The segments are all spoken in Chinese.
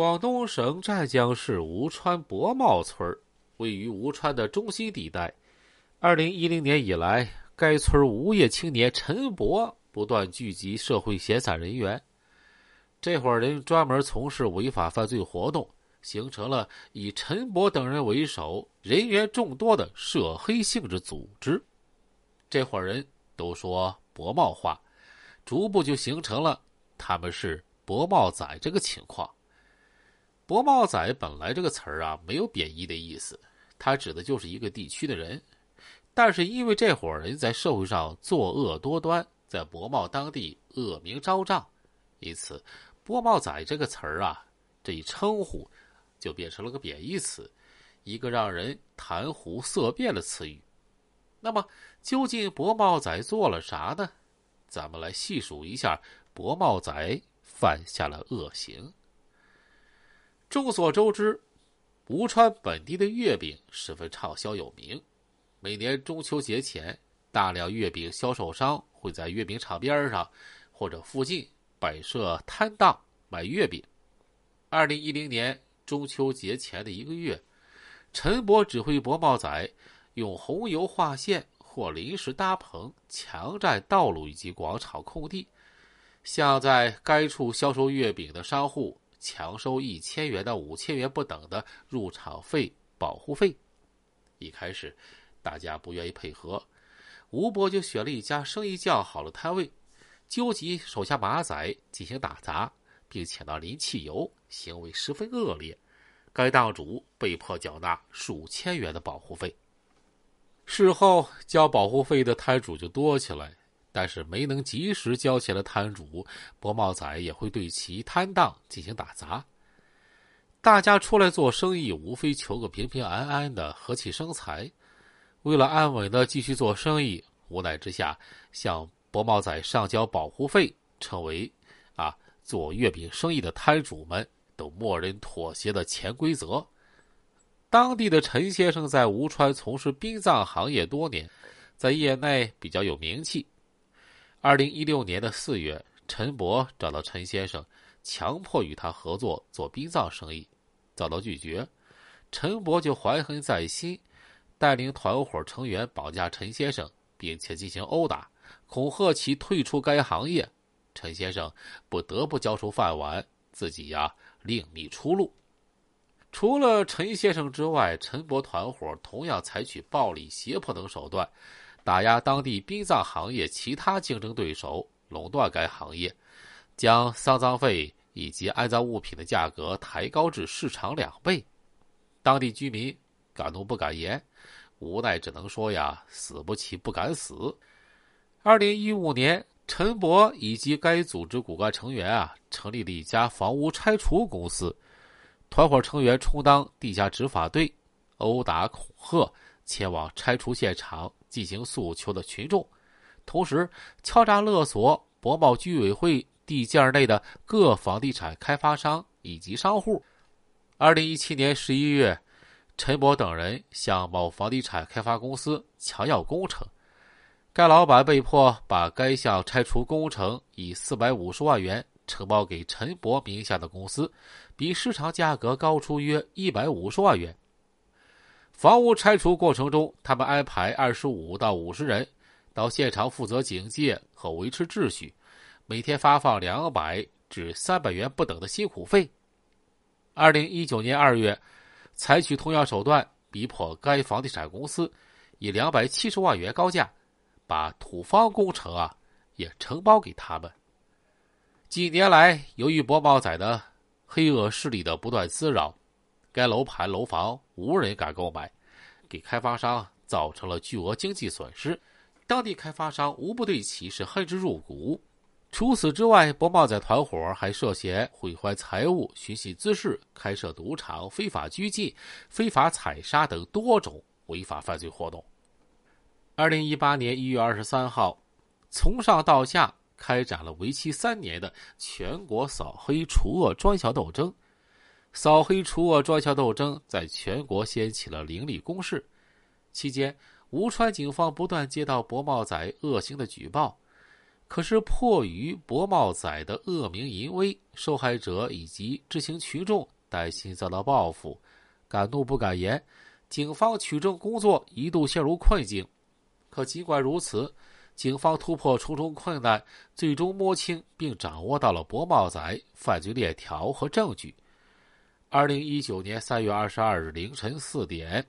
广东省湛江市吴川博茂村位于吴川的中心地带。二零一零年以来，该村无业青年陈博不断聚集社会闲散人员，这伙人专门从事违法犯罪活动，形成了以陈博等人为首、人员众多的涉黑性质组织。这伙人都说博茂话，逐步就形成了他们是博茂仔这个情况。博茂仔本来这个词儿啊，没有贬义的意思，它指的就是一个地区的人。但是因为这伙人在社会上作恶多端，在博茂当地恶名昭彰，因此“博茂仔”这个词儿啊，这一称呼就变成了个贬义词，一个让人谈虎色变的词语。那么，究竟博茂仔做了啥呢？咱们来细数一下博茂仔犯下了恶行。众所周知，吴川本地的月饼十分畅销有名。每年中秋节前，大量月饼销售商会在月饼厂边上或者附近摆设摊档卖月饼。二零一零年中秋节前的一个月，陈博指挥博茂仔用红油画线或临时搭棚强占道路以及广场空地，向在该处销售月饼的商户。强收一千元到五千元不等的入场费、保护费。一开始，大家不愿意配合，吴伯就选了一家生意较好的摊位，纠集手下马仔进行打砸，并且到淋汽油，行为十分恶劣。该档主被迫缴纳数千元的保护费。事后交保护费的摊主就多起来。但是没能及时交钱的摊主，博茂仔也会对其摊档进行打砸。大家出来做生意，无非求个平平安安的和气生财。为了安稳的继续做生意，无奈之下，向博茂仔上交保护费，成为啊做月饼生意的摊主们都默认妥协的潜规则。当地的陈先生在吴川从事殡葬行业多年，在业内比较有名气。二零一六年的四月，陈博找到陈先生，强迫与他合作做殡葬生意，遭到拒绝。陈博就怀恨在心，带领团伙成员绑架陈先生，并且进行殴打，恐吓其退出该行业。陈先生不得不交出饭碗，自己呀另觅出路。除了陈先生之外，陈博团伙同样采取暴力、胁迫等手段。打压当地殡葬行业其他竞争对手，垄断该行业，将丧葬费以及安葬物品的价格抬高至市场两倍。当地居民敢怒不敢言，无奈只能说呀，死不起不敢死。二零一五年，陈博以及该组织骨干成员啊，成立了一家房屋拆除公司，团伙成员充当地下执法队，殴打恐吓，前往拆除现场。进行诉求的群众，同时敲诈勒索博茂居委会地界内的各房地产开发商以及商户。二零一七年十一月，陈博等人向某房地产开发公司强要工程，该老板被迫把该项拆除工程以四百五十万元承包给陈博名下的公司，比市场价格高出约一百五十万元。房屋拆除过程中，他们安排二十五到五十人到现场负责警戒和维持秩序，每天发放两百至三百元不等的辛苦费。二零一九年二月，采取同样手段，逼迫该房地产公司以两百七十万元高价把土方工程啊也承包给他们。几年来，由于博茂仔的黑恶势力的不断滋扰。该楼盘楼房无人敢购买，给开发商造成了巨额经济损失，当地开发商无不对其是恨之入骨。除此之外，博茂仔团伙还涉嫌毁坏财物、寻衅滋事、开设赌场、非法拘禁、非法采砂等多种违法犯罪活动。二零一八年一月二十三号，从上到下开展了为期三年的全国扫黑除恶专项斗争。扫黑除恶专项斗争在全国掀起了凌厉攻势。期间，吴川警方不断接到博茂仔恶行的举报，可是迫于薄茂仔的恶名淫威，受害者以及知情群众担心遭到报复，敢怒不敢言，警方取证工作一度陷入困境。可尽管如此，警方突破重重困难，最终摸清并掌握到了薄茂仔犯罪链条和证据。二零一九年三月二十二日凌晨四点，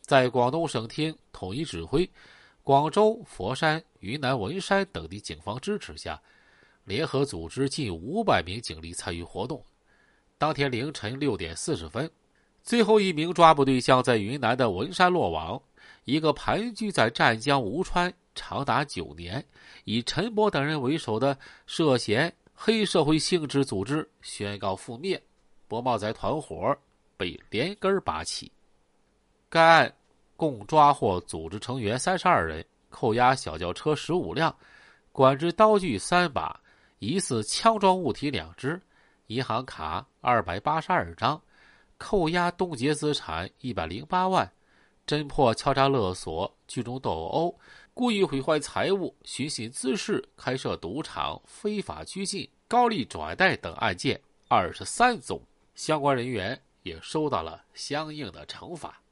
在广东省厅统一指挥、广州、佛山、云南文山等地警方支持下，联合组织近五百名警力参与活动。当天凌晨六点四十分，最后一名抓捕对象在云南的文山落网。一个盘踞在湛江吴川长达九年、以陈波等人为首的涉嫌黑社会性质组织宣告覆灭。博茂仔团伙被连根拔起。该案共抓获组织成员三十二人，扣押小轿车十五辆，管制刀具三把，疑似枪状物体两只，银行卡二百八十二张，扣押冻结资产一百零八万，侦破敲诈勒索、聚众斗殴、故意毁坏财物、寻衅滋事、开设赌场、非法拘禁、高利转贷等案件二十三宗。相关人员也受到了相应的惩罚。